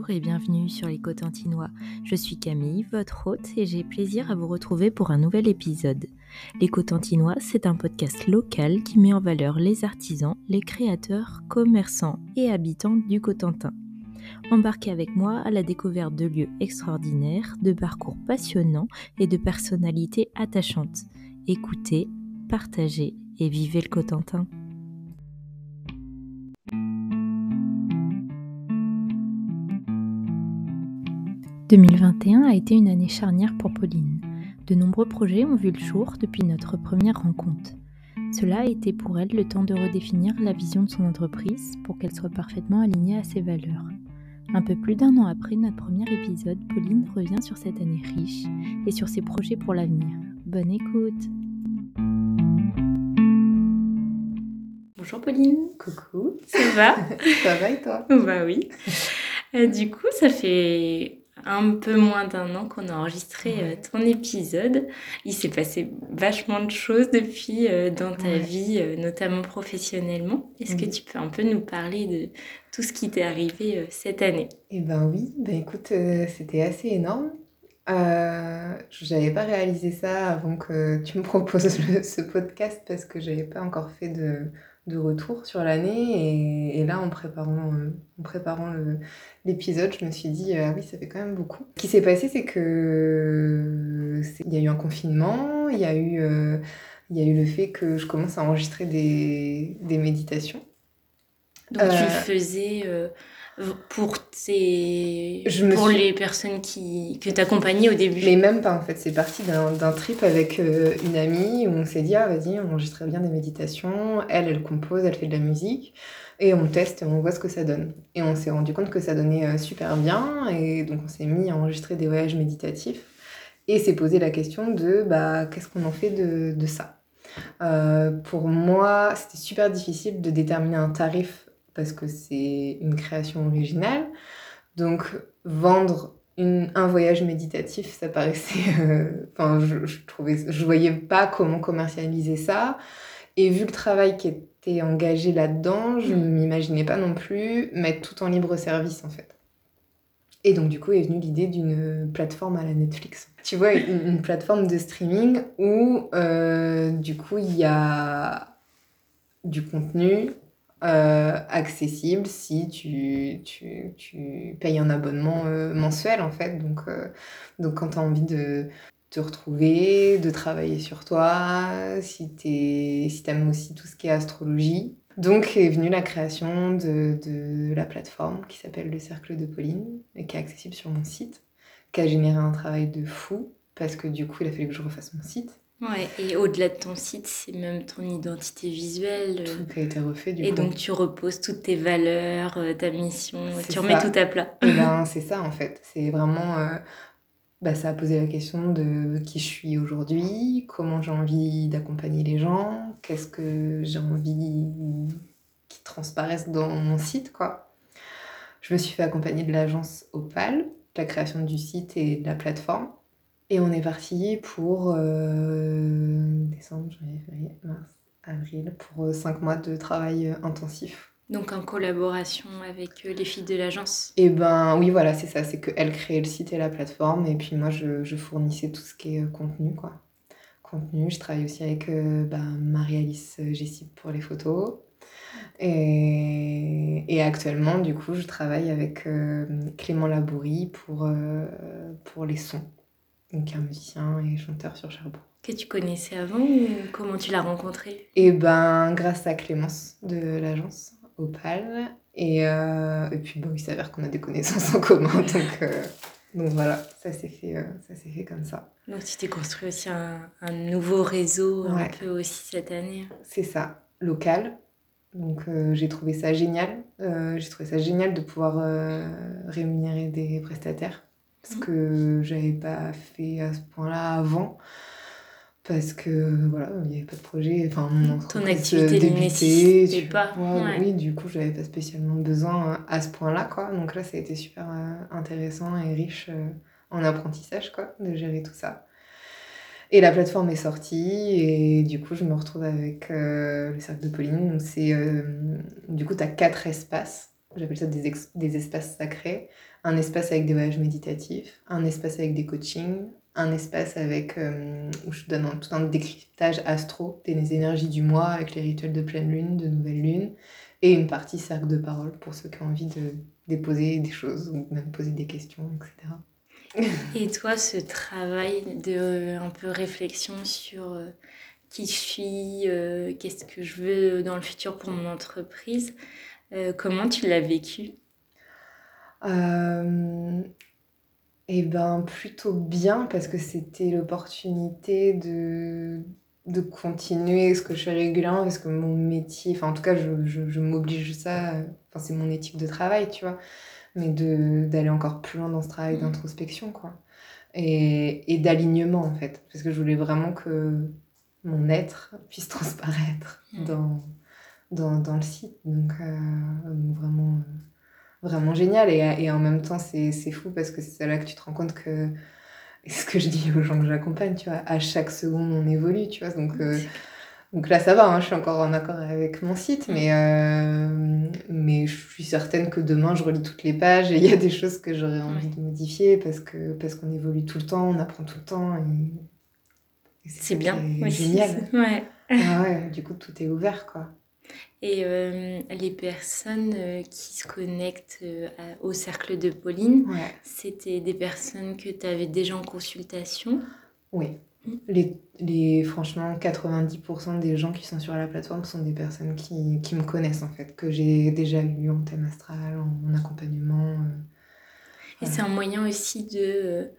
Bonjour et bienvenue sur les Cotentinois. Je suis Camille, votre hôte, et j'ai plaisir à vous retrouver pour un nouvel épisode. Les Cotentinois, c'est un podcast local qui met en valeur les artisans, les créateurs, commerçants et habitants du Cotentin. Embarquez avec moi à la découverte de lieux extraordinaires, de parcours passionnants et de personnalités attachantes. Écoutez, partagez et vivez le Cotentin. 2021 a été une année charnière pour Pauline. De nombreux projets ont vu le jour depuis notre première rencontre. Cela a été pour elle le temps de redéfinir la vision de son entreprise pour qu'elle soit parfaitement alignée à ses valeurs. Un peu plus d'un an après notre premier épisode, Pauline revient sur cette année riche et sur ses projets pour l'avenir. Bonne écoute Bonjour Pauline Coucou Ça va? Ça va et toi? Bah oui euh, Du coup, ça fait un peu moins d'un an qu'on a enregistré euh, ton épisode. Il s'est passé vachement de choses depuis euh, dans ta vie, euh, notamment professionnellement. Est-ce que tu peux un peu nous parler de tout ce qui t'est arrivé cette année? Eh ben oui, ben écoute, c'était assez énorme. Euh, j'avais pas réalisé ça avant que tu me proposes ce podcast parce que j'avais pas encore fait de, de retour sur l'année. Et, là, en préparant, euh, en préparant l'épisode, je me suis dit, ah oui, ça fait quand même beaucoup. Ce qui s'est passé, c'est que il y a eu un confinement, il y a eu, euh, il y a eu le fait que je commence à enregistrer des, des méditations. Donc tu faisais pour, tes... pour les personnes qui... que tu accompagnais au début. Mais même pas en fait, c'est parti d'un trip avec euh, une amie où on s'est dit, ah vas-y, on enregistrait bien des méditations, elle, elle compose, elle fait de la musique, et on teste et on voit ce que ça donne. Et on s'est rendu compte que ça donnait euh, super bien, et donc on s'est mis à enregistrer des voyages méditatifs, et s'est posé la question de, bah, qu'est-ce qu'on en fait de, de ça? Euh, pour moi, c'était super difficile de déterminer un tarif parce que c'est une création originale. Donc, vendre un voyage méditatif, ça paraissait. Euh, enfin, je, je, trouvais, je voyais pas comment commercialiser ça. Et vu le travail qui était engagé là-dedans, je ne mm. m'imaginais pas non plus mettre tout en libre service en fait. Et donc, du coup, est venue l'idée d'une plateforme à la Netflix. Tu vois, une, plateforme de streaming où, euh, du coup, il y a du contenu euh, accessible si tu, tu, tu, payes un abonnement euh, mensuel en fait. Donc, euh, donc quand tu as envie de te retrouver, de travailler sur toi, si tu si aimes aussi tout ce qui est astrologie. Donc est venue la création de, de la plateforme qui s'appelle le Cercle de Pauline et qui est accessible sur mon site, qui a généré un travail de fou parce que du coup il a fallu que je refasse mon site Ouais, et au-delà de ton site, c'est même ton identité visuelle. Euh, tout a été refait du Et donc tu reposes toutes tes valeurs, euh, ta mission, tu remets tout à plat. Et eh ben, c'est ça en fait. C'est vraiment. Euh, bah, ça a posé la question de qui je suis aujourd'hui, comment j'ai envie d'accompagner les gens, qu'est-ce que j'ai envie qui transparaissent dans mon site, quoi. Je me suis fait accompagner de l'agence Opal, la création du site et de la plateforme. Et on est parti pour euh, décembre, janvier, février, mars, avril, pour euh, cinq mois de travail euh, intensif. Donc en collaboration avec les filles de l'agence Eh ben oui, voilà, c'est ça. C'est qu'elles créaient le site et la plateforme. Et puis moi, je, je fournissais tout ce qui est contenu, quoi. Contenu. Je travaille aussi avec bah, Marie-Alice Gessip pour les photos. Et, et, actuellement, du coup, je travaille avec Clément Labourie pour, pour les sons donc un musicien et chanteur sur Cherbourg. Que tu connaissais avant ou comment tu l'as rencontré? Eh ben, grâce à Clémence de l'agence Opal. Et, euh, et puis, bon, il s'avère qu'on a des connaissances en commun. Donc, euh, donc voilà, ça s'est fait, euh, ça s'est fait comme ça. Donc tu t'es construit aussi un, un nouveau réseau un peu aussi cette année. C'est ça, local. Donc j'ai trouvé ça génial. j'ai trouvé ça génial de pouvoir rémunérer des prestataires ce mmh. que j'avais pas fait à ce point-là avant. Parce que voilà il n'y avait pas de projet enfin mon ton activité débutait pas oui du coup j'avais pas spécialement besoin à ce point-là quoi. Donc là ça a été super euh, intéressant et riche euh, en apprentissage quoi de gérer tout ça. Et la plateforme est sortie et du coup je me retrouve avec euh, le cercle de Pauline. C'est du coup tu as quatre espaces. J'appelle ça des, des espaces sacrés un espace avec des voyages méditatifs, un espace avec des coachings, un espace avec euh, où je donne un, tout un décryptage astro des énergies du mois avec les rituels de pleine lune, de nouvelle lune, et une partie cercle de parole pour ceux qui ont envie de déposer des choses ou même poser des questions, etc. Et toi, ce travail de euh, un peu réflexion sur euh, qui je suis, qu'est-ce que je veux dans le futur pour mon entreprise, comment tu l'as vécu? Eh ben, plutôt bien parce que c'était l'opportunité de, de continuer ce que je fais régulièrement parce que mon métier, enfin en tout cas je, je, m'oblige ça, enfin c'est mon éthique de travail, tu vois, mais d'aller encore plus loin dans ce travail mmh. d'introspection, quoi. Et, et d'alignement en fait, parce que je voulais vraiment que mon être puisse transparaître mmh. dans, dans, dans, le site. Donc, euh, vraiment... Euh, vraiment génial. Et, et en même temps, c'est fou parce que c'est là que tu te rends compte que ce que je dis aux gens que j'accompagne, tu vois, à chaque seconde, on évolue, tu vois. Donc, euh, donc là, ça va, hein, je suis encore en accord avec mon site, mais, euh, mais je suis certaine que demain, je relis toutes les pages et il y a des choses que j'aurais envie de modifier parce qu'on parce qu'on évolue tout le temps, on apprend tout le temps. Et, c'est bien, génial. Ouais. Ah ouais, du coup, tout est ouvert, quoi. Et euh, les personnes euh, qui se connectent euh, au cercle de Pauline, c'était des personnes que tu avais déjà en consultation? Oui. Les, les, franchement, 90% des gens qui sont sur la plateforme sont des personnes qui, qui me connaissent en fait, que j'ai déjà eu en thème astral, en, accompagnement. Et c'est un moyen aussi de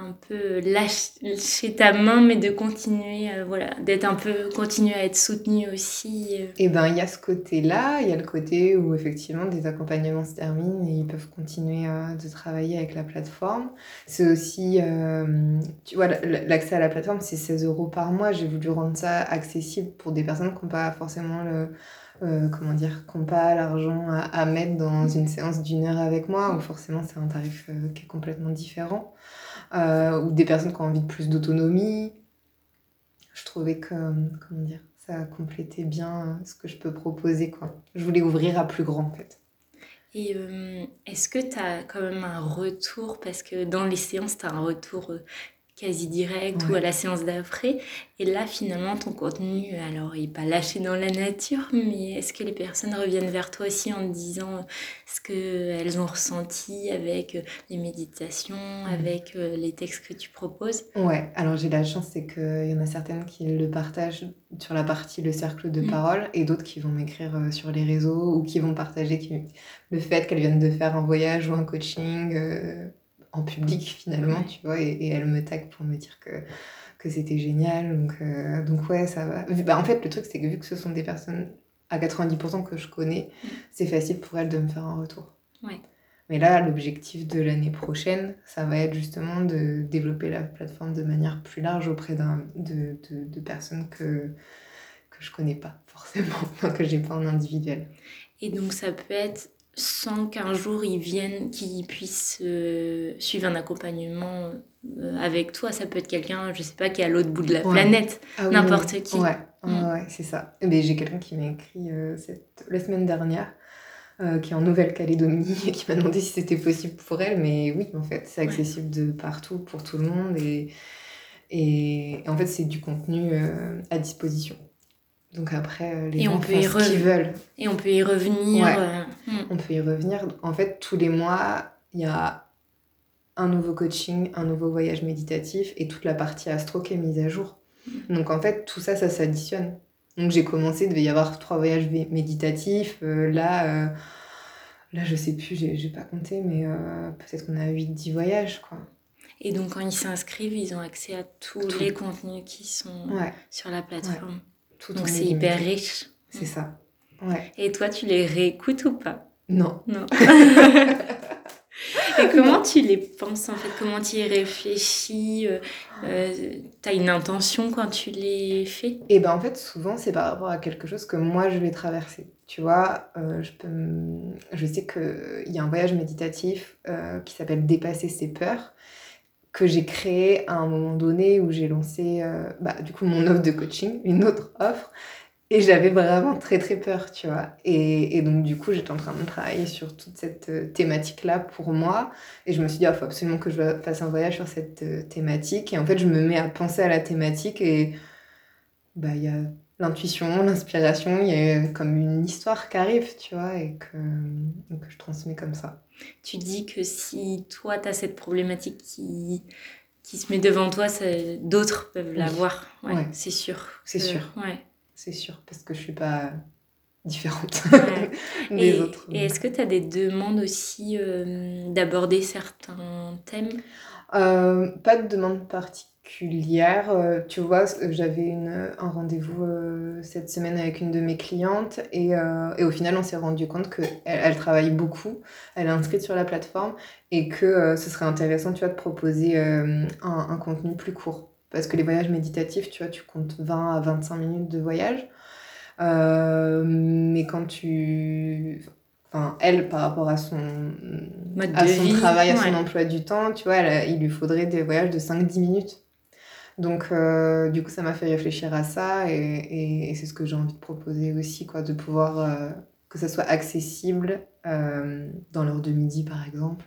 un peu lâcher ta main, mais de continuer, euh, voilà, d'être un peu, continuer à être soutenu aussi. Euh. Et eh ben, il y a ce côté-là, il y a le côté où effectivement des accompagnements se terminent et ils peuvent continuer euh, de travailler avec la plateforme. C'est aussi, tu vois, l'accès à la plateforme, c'est 16 euros par mois. J'ai voulu rendre ça accessible pour des personnes qui n'ont pas forcément le. comment dire, qui n'ont pas l'argent à, mettre dans une séance d'une heure avec moi, où forcément c'est un tarif qui est complètement différent. Euh, ou des personnes qui ont envie de plus d'autonomie. Je trouvais que, comment dire, ça complétait bien euh, ce que je peux proposer. Quoi. Je voulais ouvrir à plus grand en fait. Et euh, est-ce que tu as quand même un retour? Parce que dans les séances, tu as un retour quasi direct ou à la séance d'après. Et là, finalement, ton contenu, alors, il n'est pas lâché dans la nature, mais est-ce que les personnes reviennent vers toi aussi en te disant ce qu'elles ont ressenti avec euh, les méditations, mmh. avec euh, les textes que tu proposes? Ouais, alors j'ai la chance, c'est qu'il y en a certaines qui le partagent sur la partie le cercle de mmh. parole et d'autres qui vont m'écrire euh, sur les réseaux ou qui vont partager le fait qu'elles viennent de faire un voyage ou un coaching en public finalement, tu vois, et, elle me tag pour me dire que, que c'était génial. Donc, euh, donc ouais, ça va. Bah, en fait, le truc, c'est que vu que ce sont des personnes à 90% que je connais, mm. c'est facile pour elles de me faire un retour. Ouais. Mais là, l'objectif de l'année prochaine, ça va être justement de développer la plateforme de manière plus large auprès de, de, de, personnes que, que je connais pas forcément, que j'ai pas en individuel. Et donc ça peut être sans qu'un jour ils viennent, qu'ils puissent euh, suivre un accompagnement euh, avec toi. Ça peut être quelqu'un, je sais pas, qui est à l'autre bout de la planète, ah n'importe qui. Ouais, mm. ouais, c'est ça. Mais j'ai quelqu'un qui m'a écrit euh, cette... la semaine dernière. qui est en Nouvelle-Calédonie et qui m'a demandé si c'était possible pour elle, mais oui, en fait, c'est accessible de partout pour tout le monde et, et en fait, c'est du contenu à disposition. Donc après, euh, les gens font ce qu'ils veulent. Et on peut y revenir. Euh, hmm. On peut y revenir. En fait, tous les mois, il y a un nouveau coaching, un nouveau voyage méditatif et toute la partie astro qui est mise à jour. Hmm. Donc en fait, tout ça, ça s'additionne. Donc j'ai commencé, il devait y avoir trois voyages méditatifs. Euh, là, là, je sais plus, j'ai pas compté, mais peut-être qu'on a 8-10 voyages, quoi. Et donc quand ils s'inscrivent, ils ont accès à tous les contenus qui sont sur la plateforme. Donc c'est hyper riche. C'est ça. Ouais. Et toi, tu les réécoutes ou pas? Non. Non. Et comment tu les penses en fait? Comment tu y réfléchis? Euh, euh, Tu as une intention quand tu les fais? Et eh ben en fait, souvent, c'est par rapport à quelque chose que moi je vais traverser. Tu vois, euh, je, peux je sais qu'il y a un voyage méditatif qui s'appelle Dépasser ses peurs que j'ai créé à un moment donné où j'ai lancé euh, bah, du coup mon offre de coaching, une autre offre. Et j'avais vraiment très très peur, tu vois. Et, et donc du coup, j'étais en train de travailler sur toute cette euh, thématique-là pour moi. Et je me suis dit, il faut absolument que je fasse un voyage sur cette euh, thématique. Et en fait, je me mets à penser à la thématique et bah il y a l'intuition, l'inspiration, il y a comme une histoire qui arrive, tu vois, et que, que je transmets comme ça. Tu dis que si toi, tu as cette problématique qui, qui se met devant toi, d'autres peuvent la voir. Ouais, C'est sûr. C'est sûr. Ouais c'est sûr, parce que je suis pas différente des et, autres. Et est-ce que tu as des demandes aussi euh, d'aborder certains thèmes? Euh, Pas de demande particulière. Euh, tu vois, j'avais un rendez-vous cette semaine avec une de mes clientes et, et au final, on s'est rendu compte qu'elle elle travaille beaucoup, elle est inscrite sur la plateforme et que ce serait intéressant, tu vois, de proposer un, un contenu plus court. Parce que les voyages méditatifs, tu vois, tu comptes 20 à 25 minutes de voyage. Euh, mais quand tu. Enfin, elle, par rapport à son, à son travail, à son emploi du temps, tu vois, il lui faudrait des voyages de 5-10 minutes. Donc, euh, du coup, ça m'a fait réfléchir à ça et, et, c'est ce que j'ai envie de proposer aussi, quoi, de pouvoir euh, que ça soit accessible euh, dans l'heure de midi par exemple.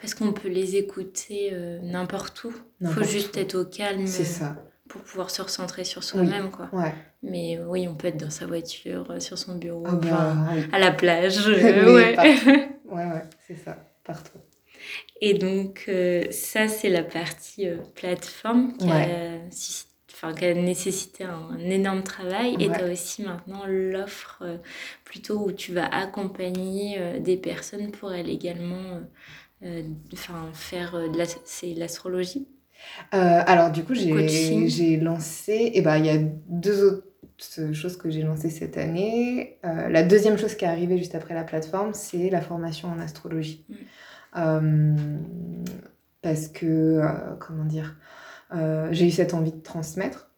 Parce qu'on peut les écouter n'importe où. Il faut juste être au calme. C'est ça. Pour pouvoir se recentrer sur soi-même. quoi. Ouais. Mais oui, on peut être dans sa voiture, sur son bureau, ah bah, à la plage. ouais, ouais, ouais c'est ça, partout. Et donc, ça, c'est la partie plateforme qui a enfin, qui a nécessité un, énorme travail. Et tu as aussi maintenant l'offre euh, plutôt où tu vas accompagner euh, des personnes pour elles également euh, enfin, faire de la, c'est l'astrologie. alors du coup, j'ai, j'ai lancé, et eh ben il y a deux autres choses que j'ai lancées cette année. la deuxième chose qui est arrivée juste après la plateforme, c'est la formation en astrologie. Mm. Parce que, comment dire, euh, j'ai eu cette envie de transmettre.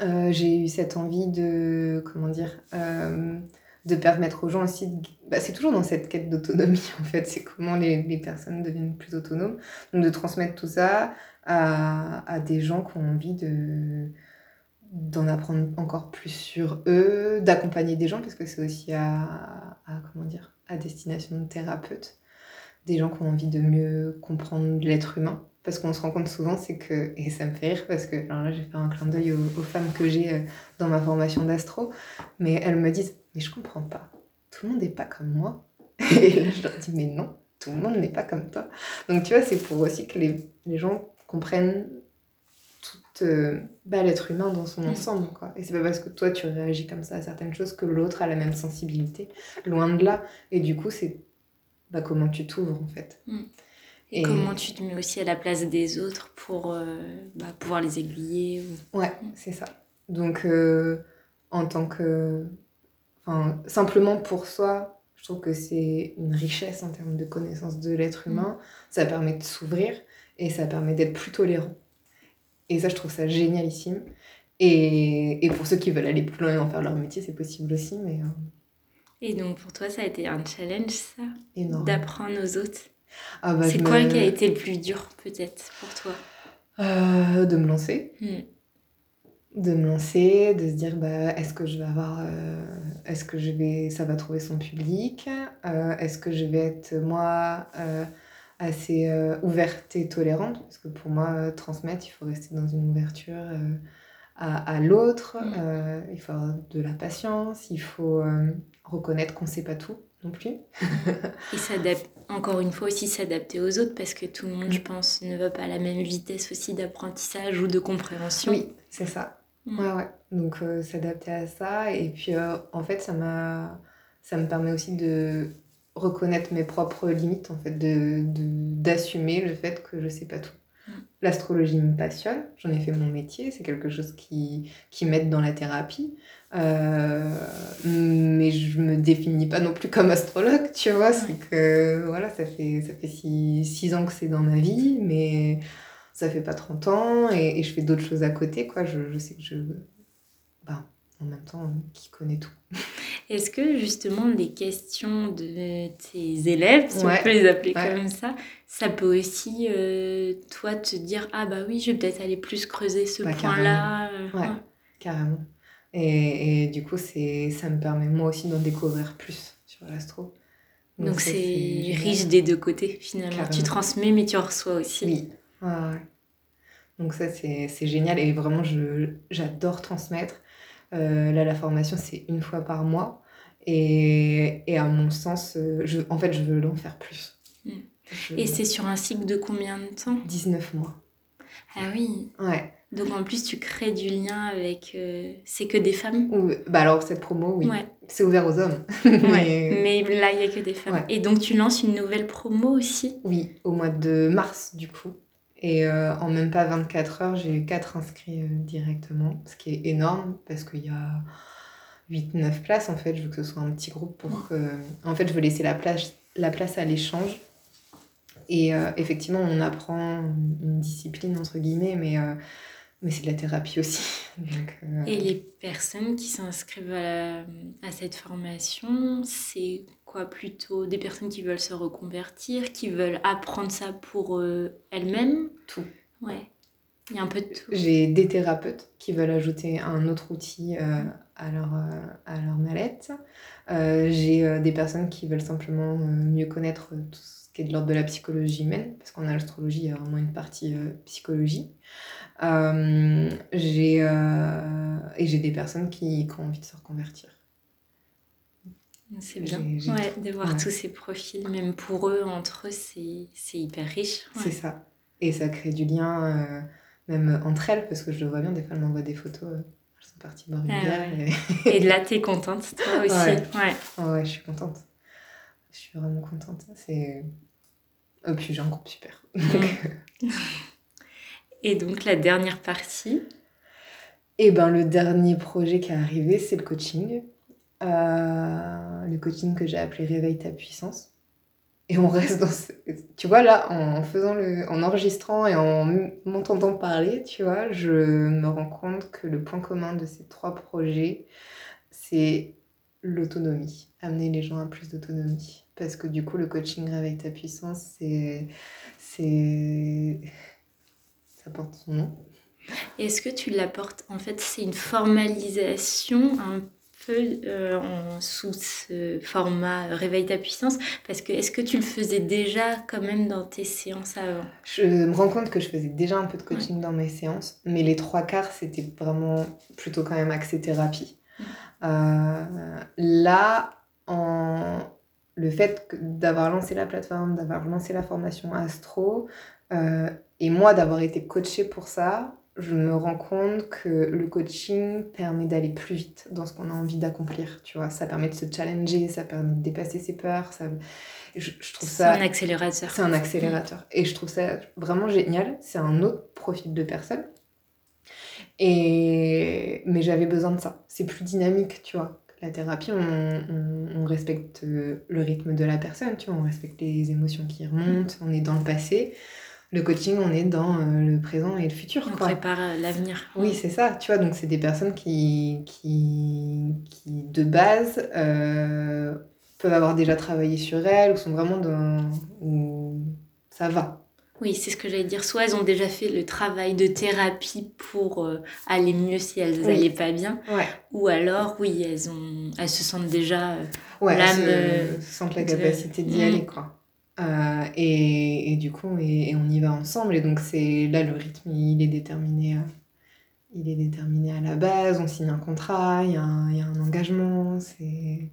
Euh, j'ai eu cette envie de, comment dire, euh, de permettre aux gens aussi. Bah, c'est toujours dans cette quête d'autonomie, en fait. C'est comment les, les, personnes deviennent plus autonomes. Donc, de transmettre tout ça à, à des gens qui ont envie de d'en apprendre encore plus sur eux, d'accompagner des gens, parce que c'est aussi à, à, comment dire, à destination de thérapeutes, des gens qui ont envie de mieux comprendre l'être humain. Parce qu'on se rend compte souvent, c'est que, et ça me fait rire parce que alors là j'ai fait un clin d'œil aux, femmes que j'ai euh, dans ma formation d'astro, mais elles me disent Mais je comprends pas, tout le monde n'est pas comme moi. Et là je leur dis Mais non, tout le monde n'est pas comme toi. Donc tu vois, c'est pour aussi que les, les gens comprennent tout euh, bah, l'être humain dans son mm. ensemble. Quoi. Et c'est pas parce que toi tu réagis comme ça à certaines choses que l'autre a la même sensibilité, loin de là. Et du coup, c'est bah, comment tu t'ouvres en fait. Mm. Et, comment tu te mets aussi à la place des autres pour euh, bah, pouvoir les aiguiller Ouais, c'est ça. Donc, euh, en tant que. Enfin, simplement pour soi, je trouve que c'est une richesse en termes de connaissance de l'être mm. humain. Ça permet de s'ouvrir et ça permet d'être plus tolérant. Et ça, je trouve ça génialissime. Et, et pour ceux qui veulent aller plus loin et en faire leur métier, c'est possible aussi. Mais, euh, Et donc, pour toi, ça a été un challenge, ça D'apprendre aux autres ah bah, c'est quoi qui a été le plus dur, peut-être, pour toi? Euh, De me lancer. Hmm. De me lancer, de se dire bah, est-ce que je vais avoir. Euh, est-ce que je vais, ça va trouver son public? Euh, Est-ce que je vais être, moi, assez ouverte et tolérante? Parce que pour moi, transmettre, il faut rester dans une ouverture. À, à l'autre, hmm. il faut avoir de la patience, il faut reconnaître qu'on ne sait pas tout non plus. et s'adapter, encore une fois aussi s'adapter aux autres parce que tout le monde, je pense, ne va pas à la même vitesse aussi d'apprentissage ou de compréhension. Oui, c'est ça. Mm. Ouais, ouais. Donc euh, s'adapter à ça. Et puis euh, en fait, ça, m'a... ça me permet aussi de reconnaître mes propres limites, en fait, de, d'assumer le fait que je sais pas tout. L'astrologie me passionne, j'en ai fait mon métier, c'est quelque chose qui, qui m'aide dans la thérapie. Euh, mais je me définis pas non plus comme astrologue, tu vois. C'est que voilà, ça fait, ça fait six, six ans que c'est dans ma vie, mais ça fait pas 30 ans et, et je fais d'autres choses à côté, quoi. Je, je sais que je. Ben, en même temps, qui connaît tout. Est-ce que justement les questions de tes élèves, si on peut les appeler comme ça, ça peut aussi, euh, toi, te dire Ah bah oui, je vais peut-être aller plus creuser ce bah, point-là euh, Ouais, carrément. Et, et du coup, c'est, ça me permet moi aussi d'en découvrir plus sur l'astro. Donc, c'est riche des deux côtés finalement. Tu transmets mais tu reçois aussi. Oui. Donc ça c'est génial et vraiment j'adore transmettre. Euh, là la formation c'est une fois par mois et, et à mon sens, euh, je, en fait je veux en faire plus. Mm. Et c'est sur un cycle de combien de temps? 19 mois. Ah oui. Ouais. Donc en plus, tu crées du lien avec. Euh, c'est que des femmes? Bah alors, cette promo, oui. C'est ouvert aux hommes. mais... là, il n'y a que des femmes. Et donc, tu lances une nouvelle promo aussi? Oui, au mois de mars, du coup. Et euh, en même pas 24 heures, j'ai eu 4 inscrits euh, directement, ce qui est énorme parce qu'il y a 8-9 places en fait. Je veux que ce soit un petit groupe pour que. En fait, je veux laisser la place, la place à l'échange. Et effectivement, on apprend une discipline, entre guillemets, mais mais c'est de la thérapie aussi. Euh, Et les personnes qui s'inscrivent à, cette formation, c'est quoi plutôt? Des personnes qui veulent se reconvertir, qui veulent apprendre ça pour euh, elles-mêmes? Tout. Ouais. Il y a un peu de tout. J'ai des thérapeutes qui veulent ajouter un autre outil euh, à, leur, à leur mallette. J'ai des personnes qui veulent simplement mieux connaître tout ce qui est de l'ordre de la psychologie humaine, parce qu'en astrologie, il y a vraiment une partie psychologie. Euh, j'ai euh, et j'ai des personnes qui, qui, ont envie de se reconvertir. C'est bien ouais, de voir tous ces profils, même pour eux, entre eux, c'est hyper riche. C'est ça. Et ça crée du lien, euh, même entre elles, parce que je le vois bien, des fois, elles m'envoient des photos, ah et... là, t'es contente, toi aussi. Ouais. ouais, je suis contente. Je suis vraiment contente. C'est... Puis j'ai un groupe super. Et donc la dernière partie? Et eh ben le dernier projet qui est arrivé, c'est le coaching. Euh, le coaching que j'ai appelé Réveille ta puissance. Et on reste dans ce... Tu vois, là, en faisant le... en enregistrant et en m'entendant parler, tu vois, je me rends compte que le point commun de ces trois projets, c'est l'autonomie. Amener les gens à plus d'autonomie. Parce que du coup, le coaching Réveille ta puissance, c'est... c'est ça porte son nom. Est-ce que tu l'apportes? En fait, c'est une formalisation un euh, sous ce format Réveille ta puissance. Parce que est-ce que tu le faisais déjà quand même dans tes séances avant? Je me rends compte que je faisais déjà un peu de coaching dans mes séances, mais les trois quarts, c'était vraiment plutôt quand même axé thérapie. Euh, là, en... le fait d'avoir lancé la plateforme, d'avoir lancé la formation Astro, euh, et moi, d'avoir été coachée pour ça, je me rends compte que le coaching permet d'aller plus vite dans ce qu'on a envie d'accomplir. Tu vois, ça permet de se challenger, ça permet de dépasser ses peurs. Ça... Je, trouve ça. C'est un accélérateur. C'est un accélérateur. Et je trouve ça vraiment génial. C'est un autre profil de personne. Et... Mais j'avais besoin de ça. C'est plus dynamique, tu vois. La thérapie, on, on, respecte le rythme de la personne, tu vois, on respecte les émotions qui remontent, on est dans le passé le coaching, on est dans euh, le présent et le futur. On prépare euh, l'avenir. Oui, c'est ça. Tu vois, donc c'est des personnes qui, qui, qui de base, euh, peuvent avoir déjà travaillé sur elles ou sont vraiment dans... où ça va. Oui, c'est ce que j'allais dire. Soit elles ont déjà fait le travail de thérapie pour aller mieux si elles n'allaient pas bien. Ou alors, oui, elles, ont, elles se sentent déjà ouais, l'âme... Elles se, sentent la capacité d'y mm. aller, quoi. Euh, et, et, du coup, et, on y va ensemble. Et donc, c'est là, le rythme, il est déterminé. À, il est déterminé à la base. On signe un contrat, il y a un, il y a un engagement. C'est...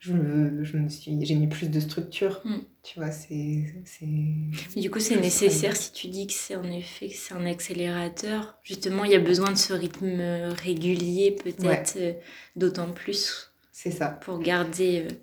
Je me, je me suis, j'ai mis plus de structure. Mm. Tu vois, c'est, c'est. Du coup, c'est nécessaire si tu dis que c'est en effet que c'est un accélérateur. Justement, il y a besoin de ce rythme régulier, peut-être euh, d'autant plus. C'est ça. Pour garder. Euh,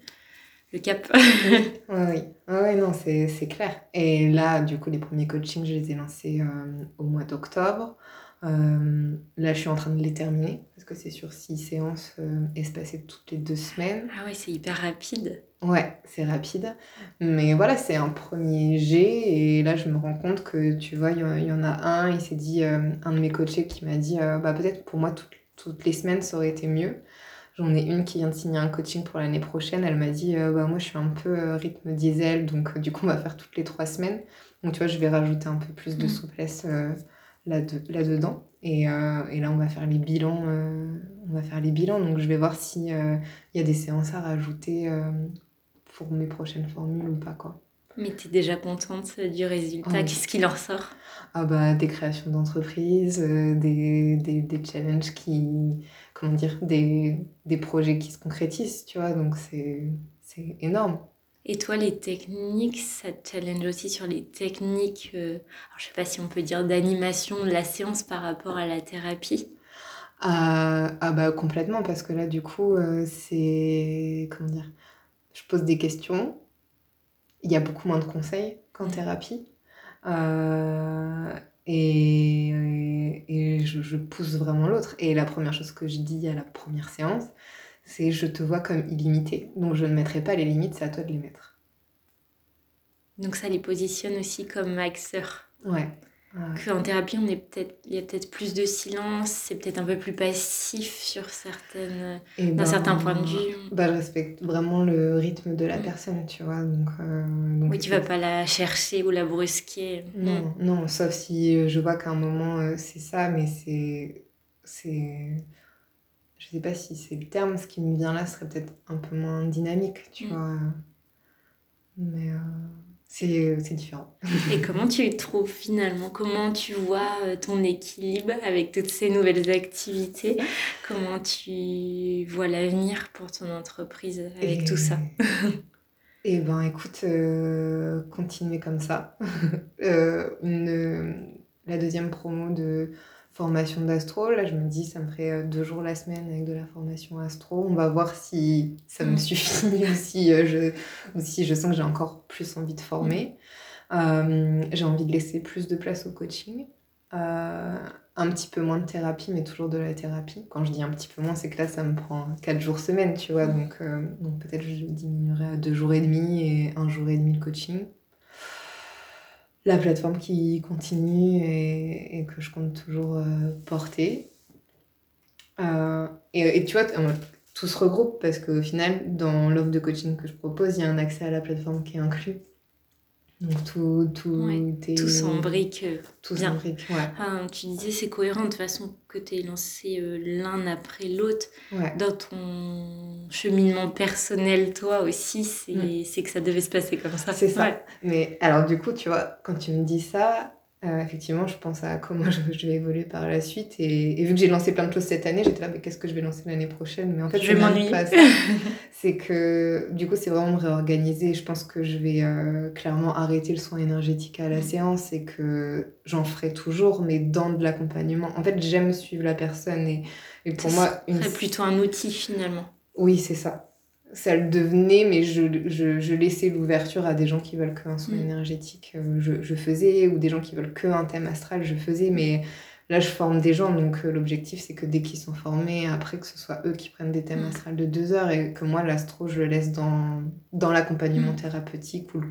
le cap. oui, oui. oui, non, c'est clair. Et là, du coup, les premiers coachings, je les ai lancés euh, au mois d'octobre. Euh, là, je suis en train de les terminer parce que c'est sur six séances euh, espacées toutes les deux semaines. Ah oui, c'est hyper rapide. Ouais, c'est rapide. Mais voilà, c'est un premier jet. Et là, je me rends compte que, tu vois, il y, en a un, il s'est dit, un de mes coachés qui m'a dit, bah, peut-être pour moi, toutes les semaines, ça aurait été mieux. J'en ai une qui vient de signer un coaching pour l'année prochaine. Elle m'a dit euh, bah, Moi, je suis un peu euh, rythme diesel, donc euh, du coup, on va faire toutes les trois semaines. Donc, tu vois, je vais rajouter un peu plus de mm. souplesse là-dedans. et, et, là, on va faire les bilans. on va faire les bilans. Donc je vais voir s'il il y a des séances à rajouter pour mes prochaines formules ou pas. quoi. Mais tu es déjà contente du résultat? Qu'est-ce qu'il en ressort ah bah, Des créations d'entreprises, des, des, des, challenges qui. Comment dire Des, des projets qui se concrétisent, tu vois. Donc c'est énorme. Et toi, les techniques, ça te challenge aussi sur les techniques, euh, alors je sais pas si on peut dire d'animation de la séance par rapport à la thérapie ah, ah bah complètement, parce que là, du coup, euh, c'est... Comment dire Je pose des questions, il y a beaucoup moins de conseils qu'en mmh. thérapie. Et, et, je, je, pousse vraiment l'autre. Et la première chose que je dis à la première séance, c'est je te vois comme illimité. Donc je ne mettrai pas les limites, c'est à toi de les mettre. Donc ça les positionne aussi comme acteurs. Ouais. Qu'en thérapie, on est peut-être, il y a peut-être plus de silence, c'est peut-être un peu plus passif sur certaines, d'un ben, certain point de vue. Bah, je respecte vraiment le rythme de la mm. personne, tu vois. Donc, euh, oui, tu vas pas la chercher ou la brusquer. Non, non, sauf si euh, je vois qu'à un moment euh, c'est ça, mais c'est, c'est je sais pas si c'est le terme, ce qui me vient là serait peut-être un peu moins dynamique, tu mm. vois. Mais euh, c'est différent. Et comment tu trouves finalement? Comment tu vois euh, ton équilibre avec toutes ces nouvelles activités? Comment tu vois l'avenir pour ton entreprise avec tout ça? Eh ben écoute, euh, continuer comme ça. une, la deuxième promo de formation d'astro. Là, je me dis, ça me ferait euh, deux jours la semaine avec de la formation astro. On va voir si ça me mm. suffit ou si, euh, je, si je sens que j'ai encore plus envie de former. Euh, j'ai envie de laisser plus de place au coaching. un petit peu moins de thérapie, mais toujours de la thérapie. Quand je dis un petit peu moins, c'est que là, ça me prend quatre jours semaine, tu vois. Mm. Donc, donc peut-être je diminuerai à deux jours et demi et un jour et demi le coaching la plateforme qui continue et, que je compte toujours euh, porter. Euh, et, tu vois, tout se regroupe parce qu'au final, dans l'offre de coaching que je propose, il y a un accès à la plateforme qui est inclus. Donc tout, tout est... Tout s'embrique euh, Tout s'embrique, ouais. Ah, tu disais c'est cohérent de façon que tu es lancé euh, l'un après l'autre. Dans ton cheminement personnel, toi aussi, c'est que ça devait se passer comme ça. C'est ça. Mais alors du coup, tu vois, quand tu me dis ça, euh, effectivement, je pense à comment je, vais évoluer par la suite. Et, vu que j'ai lancé plein de choses cette année, j'étais là, mais qu'est-ce que je vais lancer l'année prochaine? Mais en fait, je, m'ennuie. pas c'est que du coup, c'est vraiment me réorganiser. Je pense que je vais euh, clairement arrêter le soin énergétique à la mm. séance et que j'en ferai toujours, mais dans de l'accompagnement. En fait, j'aime suivre la personne et, et pour moi. Une... plutôt un outil finalement. Oui, c'est ça ça le devenait, mais je, je, je laissais l'ouverture à des gens qui veulent qu'un soin mm. énergétique, euh, je, je, faisais, ou des gens qui veulent qu'un thème astral, je faisais, mais là je forme des gens, donc euh, l'objectif c'est que dès qu'ils sont formés, après que ce soit eux qui prennent des thèmes mm. astrales de deux heures et que moi l'astro je le laisse dans, dans l'accompagnement mm. thérapeutique ou,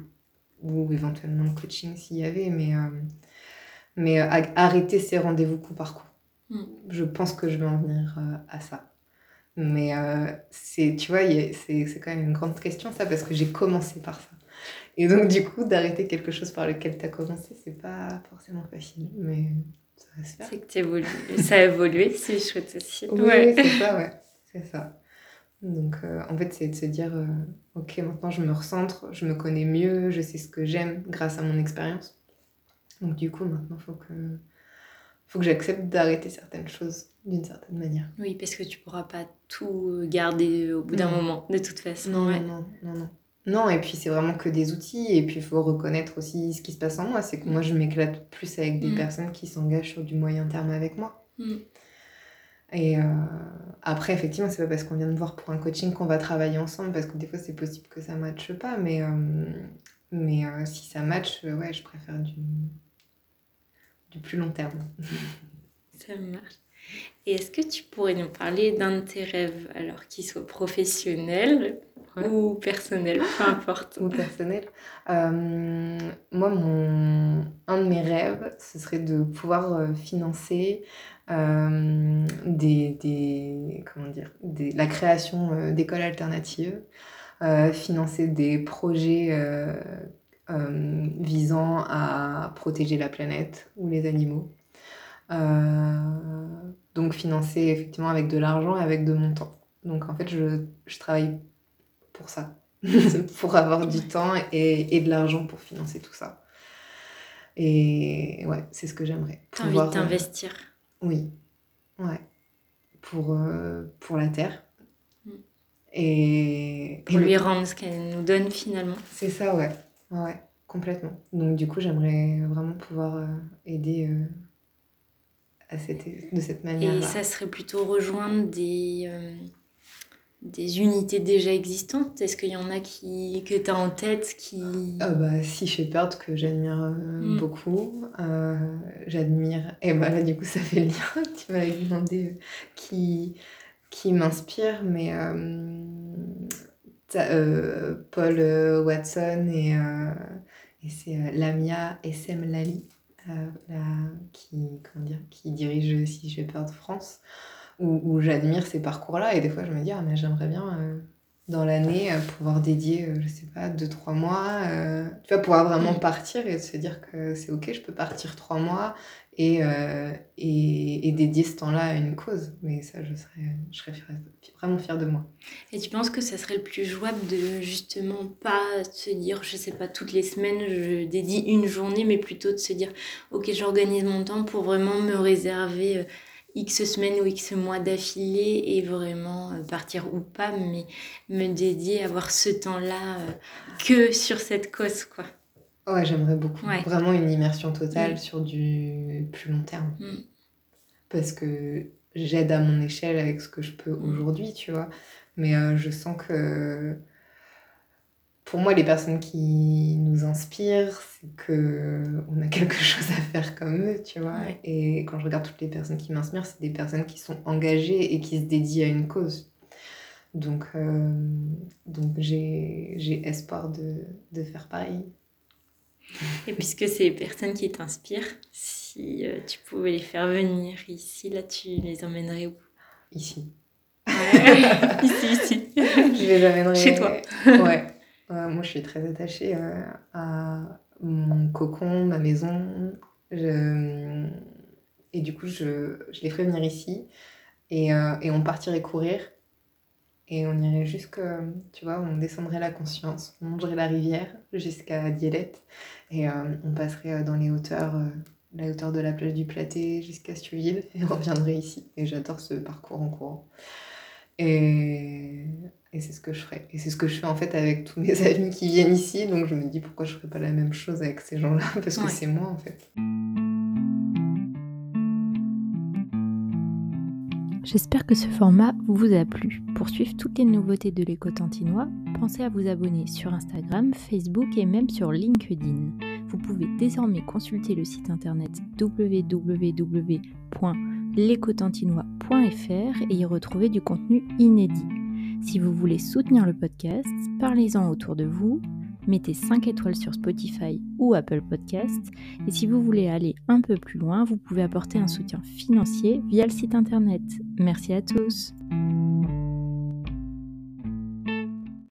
ou éventuellement le coaching s'il y avait, mais, euh, mais arrêter ces rendez-vous coup par coup. Je pense que je vais en venir à ça. Mais euh, c'est, tu vois, c'est, c'est quand même une grande question ça, parce que j'ai commencé par ça. Et donc, du coup, d'arrêter quelque chose par lequel tu as commencé, c'est pas forcément facile, mais ça va se faire. C'est que ça a évolué, c'est chouette aussi. Oui, ouais. c'est ça, ouais. C'est ça. Donc, euh, en fait, c'est de se dire, euh, ok, maintenant je me recentre, je me connais mieux, je sais ce que j'aime grâce à mon expérience. Donc, du coup, maintenant, il faut que faut que j'accepte d'arrêter certaines choses d'une certaine manière. Oui, parce que tu pourras pas tout garder au bout d'un moment, de toute façon. Non, non, non, non. Non, et puis c'est vraiment que des outils, et puis il faut reconnaître aussi ce qui se passe en moi. C'est que moi, je m'éclate plus avec des mm. personnes qui s'engagent sur du moyen terme avec moi. Mm. Et euh, après, effectivement, c'est pas parce qu'on vient de voir pour un coaching qu'on va travailler ensemble, parce que des fois, c'est possible que ça matche pas, mais, euh, mais euh, si ça matche, ouais, je préfère du, du plus long terme. Ça marche. Et est-ce que tu pourrais nous parler d'un de tes rêves, alors qu'il soit professionnel ou personnel, peu importe? ou personnel. Euh, moi, mon, un de mes rêves, ce serait de pouvoir euh, financer euh, des, des, comment dire, des, la création d'écoles alternatives, financer des projets visant à protéger la planète ou les animaux. donc financer effectivement avec de l'argent et avec de mon temps. Donc en fait, je, je travaille pour ça, pour avoir du temps et, et de l'argent pour financer tout ça. Et ouais, c'est ce que j'aimerais. T'as envie de t'investir Oui, ouais. Pour, pour la terre. Mm. Et, pour lui rendre ce qu'elle nous donne finalement. C'est ça, ouais. Ouais, complètement. Donc du coup, j'aimerais vraiment pouvoir aider de cette manière. -là. Et ça serait plutôt rejoindre des, euh, des unités déjà existantes? Est-ce qu'il y en a qui, que tu as en tête qui... Ah bah, si Shepherd, que j'admire euh, mm. beaucoup. Euh, j'admire... Et bah là, du coup, ça fait le lien. tu m'avais demandé qui, qui m'inspire, mais... Paul Watson et, et c'est Lamia Essem Lali qui, comment dire, qui dirige Si j'ai peur de France, où, où j'admire ces parcours-là. Et des fois, je me dis, ah, mais j'aimerais bien euh, dans l'année euh, pouvoir dédier, euh, je sais pas, deux, trois mois, tu vois, pouvoir vraiment partir et se dire que c'est ok, je peux partir trois mois et, et, et, dédier ce temps-là à une cause. Mais ça, je serais, je serais vraiment fière de moi. Et tu penses que ça serait le plus jouable de justement pas se dire, je sais pas, toutes les semaines, je dédie une journée, mais plutôt de se dire, ok, j'organise mon temps pour vraiment me réserver X semaines ou X mois d'affilée et vraiment euh, partir ou pas, mais me dédier, avoir ce temps-là euh, que sur cette cause, quoi. Ouais, j'aimerais beaucoup. Vraiment une immersion totale mm. sur du plus long terme. Mm. Parce que j'aide à mon échelle avec ce que je peux mm. aujourd'hui, tu vois. Mais euh, je sens que pour moi, les personnes qui nous inspirent, c'est que on a quelque chose à faire comme eux, tu vois. Et quand je regarde toutes les personnes qui m'inspirent, c'est des personnes qui sont engagées et qui se dédient à une cause. Donc, euh, donc j'ai espoir de, de, faire pareil. Et puisque c'est les personnes qui t'inspirent, si euh, tu pouvais les faire venir ici, là, tu les emmènerais où? Ici. ici, ici. Je les amènerais. Chez toi. ouais. Euh, moi, je suis très attachée euh, à mon cocon, ma maison. Et du coup, je, je, les ferais venir ici. Et, et, on partirait courir. Et on irait jusque, tu vois, on descendrait la conscience, on monterait la rivière jusqu'à Dielette. Et on passerait dans les hauteurs, la hauteur de la plage du Platé jusqu'à Stuville. Et on reviendrait ici. Et j'adore ce parcours en courant. Et et c'est ce que je ferai. Et c'est ce que je fais en fait avec tous mes amis qui viennent ici. Donc je me dis pourquoi je ferais pas la même chose avec ces gens-là Parce que c'est moi en fait. J'espère que ce format vous a plu. Pour suivre toutes les nouveautés de l'éco-tantinois, pensez à vous abonner sur Instagram, Facebook et même sur LinkedIn. Vous pouvez désormais consulter le site internet www.l'écotantinois.fr et y retrouver du contenu inédit. Si vous voulez soutenir le podcast, parlez-en autour de vous, mettez 5 étoiles sur Spotify ou Apple Podcasts, et si vous voulez aller un peu plus loin, vous pouvez apporter un soutien financier via le site internet. Merci à tous.